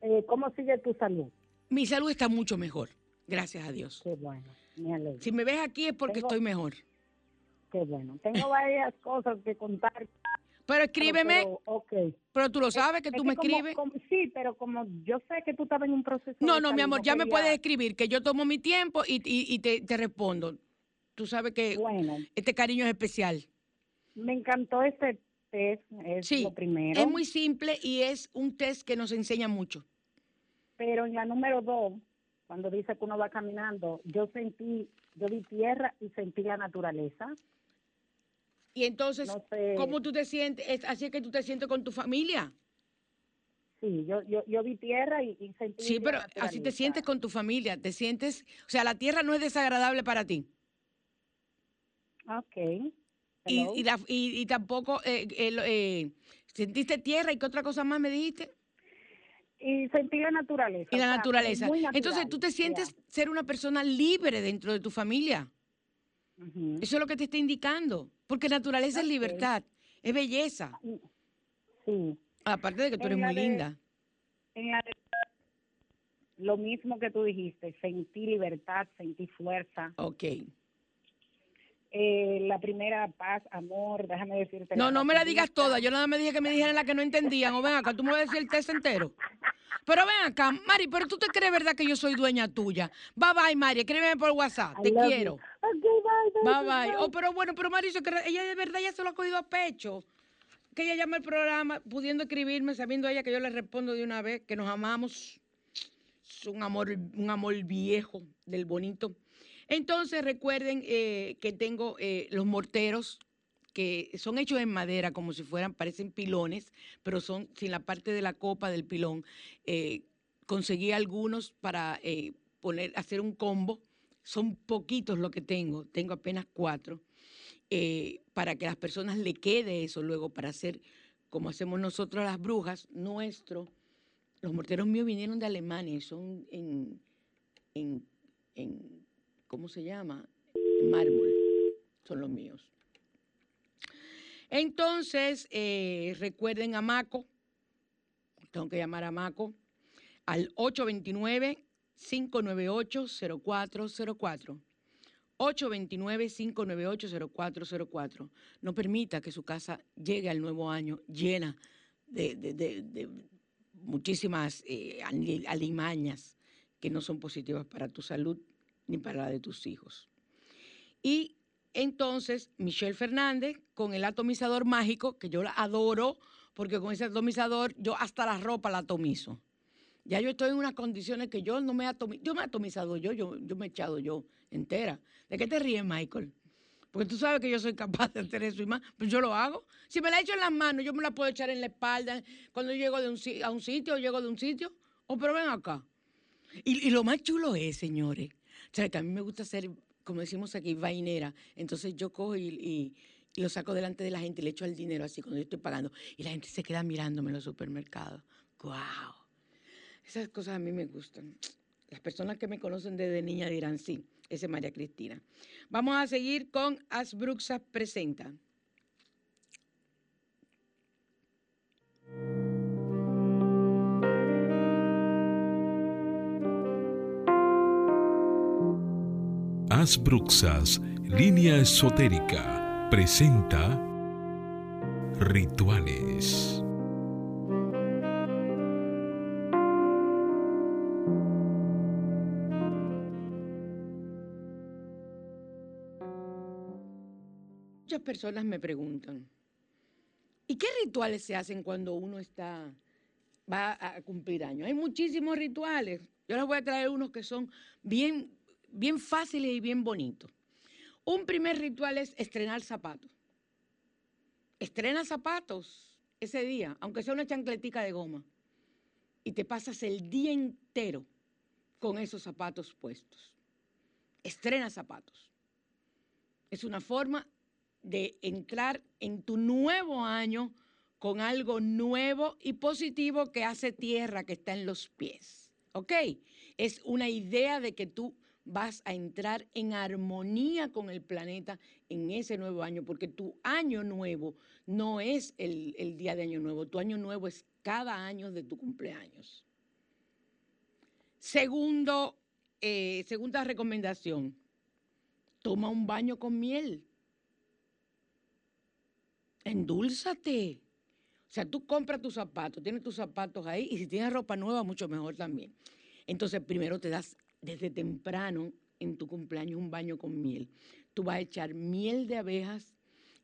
Eh, ¿Cómo sigue tu salud? Mi salud está mucho mejor, gracias a Dios. Qué bueno, me alegro. Si me ves aquí es porque estoy mejor. Qué bueno. Tengo varias cosas que contar. Pero escríbeme. Pero, okay. pero tú lo sabes que tú me escribes. sí, pero como yo sé que tú estabas en un proceso. No, no, mi amor, ya me puedes escribir, que yo tomo mi tiempo y, y, y te, te, respondo. Tú sabes que bueno, este cariño es especial. Me encantó este test, es sí, lo primero. Es muy simple y es un test que nos enseña mucho. Pero en la número dos, cuando dice que uno va caminando, yo sentí, yo vi tierra y sentí la naturaleza. Y entonces, No sé. ¿cómo tú te sientes? ¿Es así es que tú te sientes con tu familia? Sí, yo, yo, yo vi tierra y, y sentí Sí, pero así te sientes con tu familia, te sientes, o sea, la tierra no es desagradable para ti. Ok. Y, y, la- y- y tampoco eh, eh, eh, sentiste tierra y qué otra cosa más me dijiste. Y sentí la naturaleza. Y o la sea, naturaleza. Entonces tú te sientes ser una persona libre dentro de tu familia. Eso es lo que te está indicando. Porque naturaleza es libertad, es belleza. Sí. Aparte de que tú En eres muy de- linda. En la- lo mismo que tú dijiste, sentí libertad, sentí fuerza. Ok. Eh, la primera, paz, amor, déjame decirte. No, no me la digas toda. Yo nada me dije que me dijeran la que no entendían. O ven acá, tú me vas a decir el test entero. Pero ven acá, Mari, pero tú te crees verdad que yo soy dueña tuya. Bye bye, Mari, escríbeme por WhatsApp. I Te you. Ok, bye, Bye bye, bye. Oh, pero bueno, pero Mari, se cree- ella de verdad ya se lo ha cogido a pecho. Que ella llama al programa pudiendo escribirme, sabiendo ella que yo le respondo de una vez, que nos amamos. es un amor, un amor viejo del bonito. Entonces recuerden eh, que tengo eh, los morteros que son hechos en madera como si fueran, parecen pilones, pero son sin la parte de la copa del pilón. Eh, conseguí algunos para poner, hacer un combo. Son poquitos lo que tengo, tengo apenas cuatro, para que a las personas le quede eso luego para hacer como hacemos nosotros las brujas, nuestro, los morteros míos vinieron de Alemania, son en, en, en ¿cómo se llama? Mármol, son los míos. Entonces, eh, recuerden a Maco, tengo que llamar a Maco, al 829-598-0404. 829-598-0404. No permita que su casa llegue al nuevo año llena de, muchísimas eh, alimañas que no son positivas para tu salud ni para la de tus hijos. Y entonces, Michelle Fernández, con el atomizador mágico, que yo la adoro, porque con ese atomizador yo hasta la ropa la atomizo. Ya yo estoy en unas condiciones que yo no me he atomizado, yo me he atomizado yo, yo, me he echado yo entera. ¿De qué te ríes, Michael? Porque tú sabes que yo soy capaz de hacer eso y más, pues yo lo hago. Si me la echo en las manos, yo me la puedo echar en la espalda cuando llego de un, a un sitio o llego de un sitio. O oh, pero ven acá. Y, lo más chulo es, señores, o sea, que a mí me gusta ser, como decimos aquí, vainera. Entonces yo cojo y, y lo saco delante de la gente y le echo el dinero así cuando yo estoy pagando. Y la gente se queda mirándome en los supermercados. ¡Guau! Esas cosas a mí me gustan. Las personas que me conocen desde niña dirán sí, ese es María Cristina. Vamos a seguir con Asbruxa Presenta. Asbruxas, línea esotérica, presenta Rituales. Personas me preguntan, ¿y qué rituales se hacen cuando uno está, va a cumplir años? Hay muchísimos rituales. Yo les voy a traer unos que son bien, bien fáciles y bien bonitos. Un primer ritual es estrenar zapatos. Estrena zapatos ese día, aunque sea una chancletica de goma, y te pasas el día entero con esos zapatos puestos. Estrena zapatos. Es una forma de entrar en tu nuevo año con algo nuevo y positivo que hace tierra que está en los pies. ¿Ok? Es una idea de que tú vas a entrar en armonía con el planeta en ese nuevo año, porque tu año nuevo no es el, día de año nuevo, tu año nuevo es cada año de tu cumpleaños. Segundo, eh, segunda recomendación, toma un baño con miel endúlzate. O sea, tú compras tus zapatos, tienes tus zapatos ahí y si tienes ropa nueva, mucho mejor también. Entonces, primero te das desde temprano en tu cumpleaños un baño con miel. Tú vas a echar miel de abejas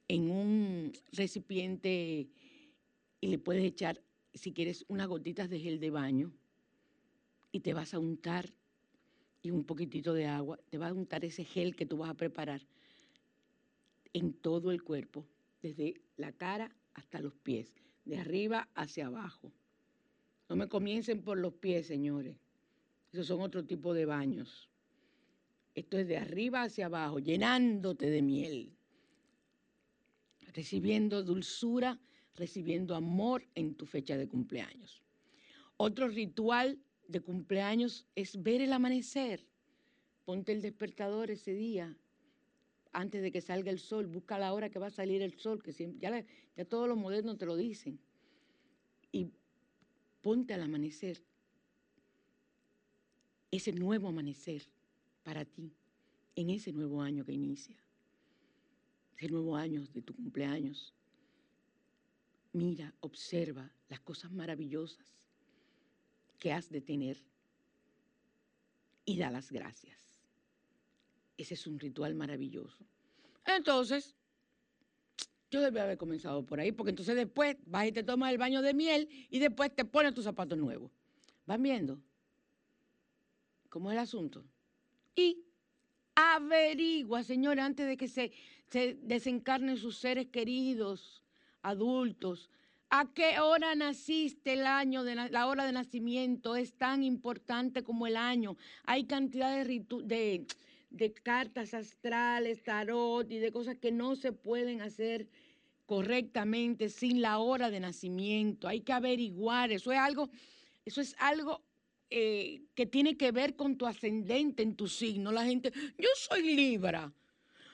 en un recipiente y le puedes echar, si quieres, unas gotitas de gel de baño y te vas a untar y un poquitito de agua, te vas a untar ese gel que tú vas a preparar en todo el cuerpo desde la cara hasta los pies, de arriba hacia abajo. No me comiencen por los pies, señores. Esos son otro tipo de baños. Esto es de arriba hacia abajo, llenándote de miel, recibiendo dulzura, recibiendo amor en tu fecha de cumpleaños. Otro ritual de cumpleaños es ver el amanecer. Ponte el despertador ese día antes de que salga el sol, busca la hora que va a salir el sol, que ya, ya todos los modernos te lo dicen. Y ponte al amanecer, ese nuevo amanecer para ti, en ese nuevo año que inicia, ese nuevo año de tu cumpleaños. Mira, observa las cosas maravillosas que has de tener y da las gracias. Ese es un ritual maravilloso. Entonces, yo debía haber comenzado por ahí, porque entonces después vas y te tomas el baño de miel y después te pones tus zapatos nuevos. ¿Van viendo? cómo es el asunto. Y averigua, señores, antes de que se, se desencarnen sus seres queridos, adultos, a qué hora naciste el año, de la hora de nacimiento es tan importante como el año. Hay cantidad de, de, de cartas astrales, tarot y de cosas que no se pueden hacer correctamente sin la hora de nacimiento. Hay que averiguar, eso es algo, eso es algo eh, que tiene que ver con tu ascendente en tu signo. La gente, yo soy Libra,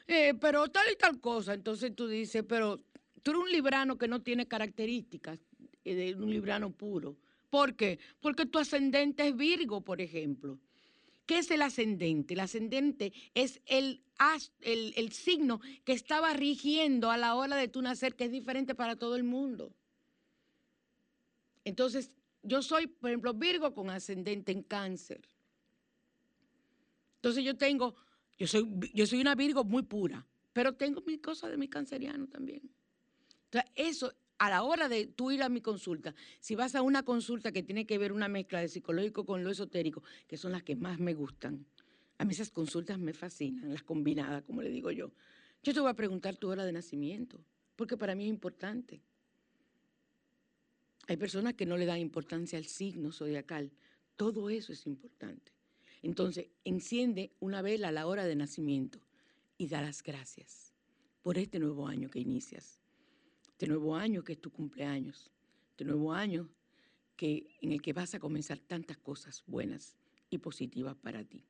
eh, pero tal y tal cosa. Entonces tú dices, pero tú eres un librano que no tiene características eh, de un librano puro. ¿Por qué? Porque tu ascendente es Virgo, por ejemplo. ¿Qué es el ascendente? El ascendente es el, signo que estaba rigiendo a la hora de tu nacer, que es diferente para todo el mundo. Entonces, yo soy, por ejemplo, Virgo con ascendente en cáncer. Entonces yo tengo, yo soy, yo soy una Virgo muy pura, pero tengo mis cosas de mi canceriano también. Entonces, eso, a la hora de tú ir a mi consulta, si vas a una consulta que tiene que ver una mezcla de psicológico con lo esotérico, que son las que más me gustan, a mí esas consultas me fascinan, las combinadas, como le digo yo. Yo te voy a preguntar tu hora de nacimiento, porque para mí es importante. Hay personas que no le dan importancia al signo zodiacal. Todo eso es importante. Entonces, enciende una vela a la hora de nacimiento y da las gracias por este nuevo año que inicias. Este nuevo año que es tu cumpleaños. Este nuevo año que, en el que vas a comenzar tantas cosas buenas y positivas para ti.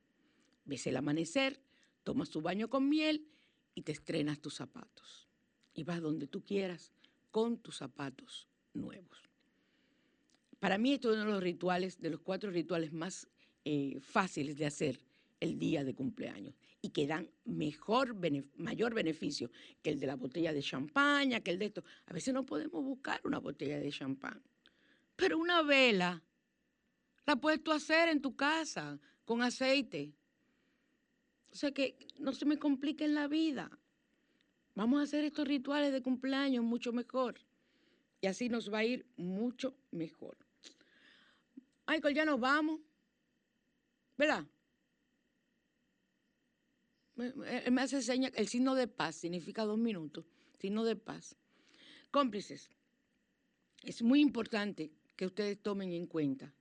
Ves el amanecer, tomas tu baño con miel y te estrenas tus zapatos. Y vas donde tú quieras con tus zapatos nuevos. Para mí esto es uno de los rituales, de los cuatro rituales más eh, fáciles de hacer el día de cumpleaños y que dan mejor, mayor beneficio que el de la botella de champaña, que el de esto. A veces no podemos buscar una botella de champán, pero una vela la puedes tú hacer en tu casa con aceite. O sea que no se me complique en la vida. Vamos a hacer estos rituales de cumpleaños mucho mejor. Y así nos va a ir mucho mejor. Michael, ya nos vamos. ¿Verdad? Él me hace seña, el signo de paz significa dos minutos, signo de paz. Cómplices, es muy importante que ustedes tomen en cuenta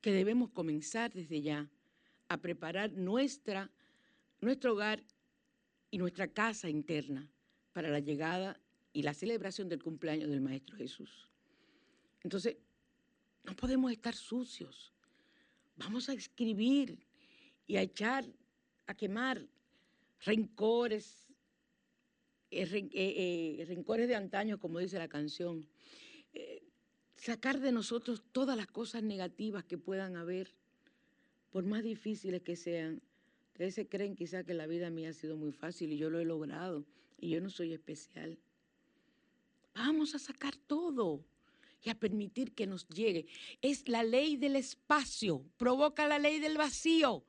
que debemos comenzar desde ya a preparar nuestra, nuestro hogar y nuestra casa interna para la llegada y la celebración del cumpleaños del Maestro Jesús. Entonces, no podemos estar sucios. Vamos a escribir y a echar, a quemar rencores, eh, eh, eh, de antaño, como dice la canción. sacar de nosotros todas las cosas negativas que puedan haber, por más difíciles que sean. Ustedes se creen quizá que la vida mía ha sido muy fácil y yo lo he logrado y yo no soy especial. Vamos a sacar todo y a permitir que nos llegue. Es la ley del espacio, provoca la ley del vacío.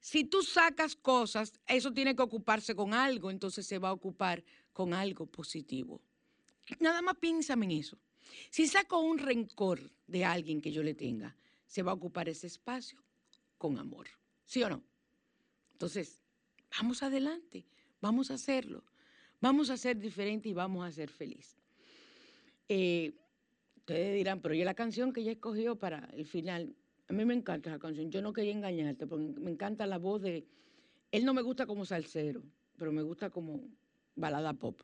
Si tú sacas cosas, eso tiene que ocuparse con algo, entonces se va a ocupar con algo positivo. Nada más piénsame en eso. Si saco un rencor de alguien que yo le tenga, se va a ocupar ese espacio con amor. ¿Sí o no? Entonces, vamos adelante, vamos a hacerlo, vamos a ser diferente y vamos a ser feliz. Eh, Ustedes dirán, pero ¿y la canción que ella escogió para el final? A mí me encanta esa canción. Yo no quería engañarte, porque me encanta la voz de... Él no me gusta como salsero, pero me gusta como balada pop,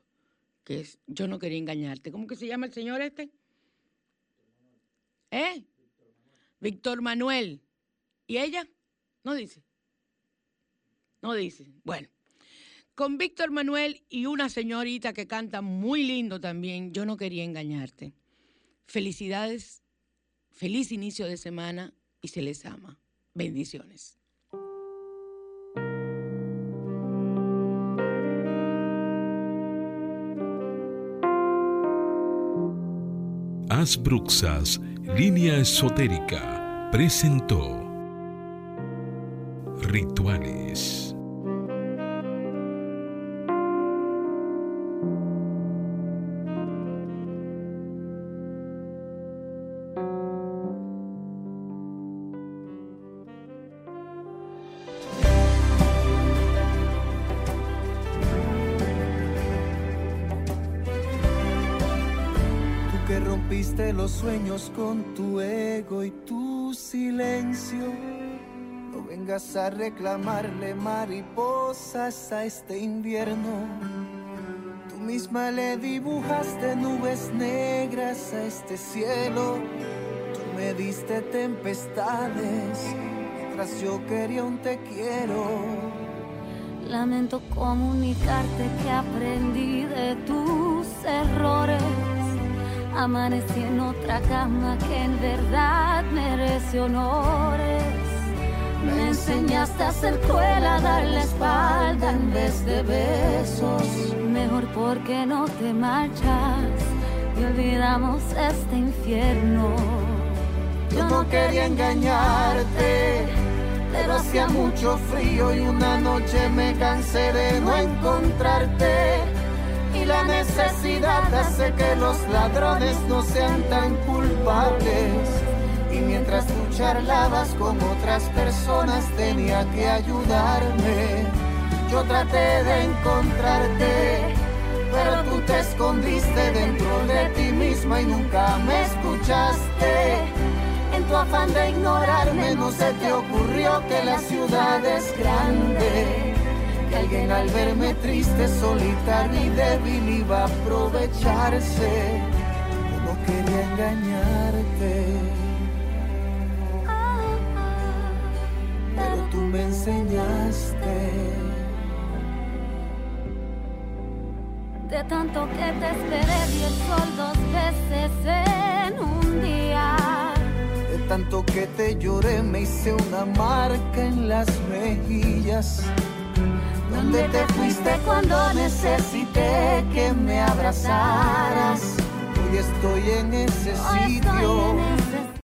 que es Yo no quería engañarte. ¿Cómo que se llama el señor este? ¿Eh? Víctor Manuel. ¿Y ella? No dice. No dice. Bueno, con Víctor Manuel y una señorita que canta muy lindo también, Yo no quería engañarte. Felicidades, feliz inicio de semana y se les ama. Bendiciones. Asbruxas, línea esotérica, presentó Rituales. Los sueños con tu ego y tu silencio. No vengas a reclamarle mariposas a este invierno. Tú misma le dibujaste nubes negras a este cielo. Tú me diste tempestades mientras yo quería un te quiero. Lamento comunicarte que aprendí de tus errores. Amanecí en otra cama que en verdad merece honores. Me enseñaste a ser cruel, a dar la espalda en vez de besos. Mejor porque no te marchas y olvidamos este infierno. Yo no quería engañarte pero hacía mucho frío y una noche me cansé de no encontrarte. La necesidad hace que los ladrones no sean tan culpables. Y mientras tú charlabas con otras personas tenía que ayudarme. Yo traté de encontrarte, pero tú te escondiste dentro de ti misma y nunca me escuchaste en tu afán de ignorarme no se te ocurrió que la ciudad es grande. Que alguien al verme triste, solitario y débil iba a aprovecharse. Yo no quería engañarte. Pero tú me enseñaste. De tanto que te esperé, vi el sol dos veces en un día tanto que te lloré me hice una marca en las mejillas. ¿Dónde te fuiste cuando necesité que me abrazaras? Hoy estoy en ese sitio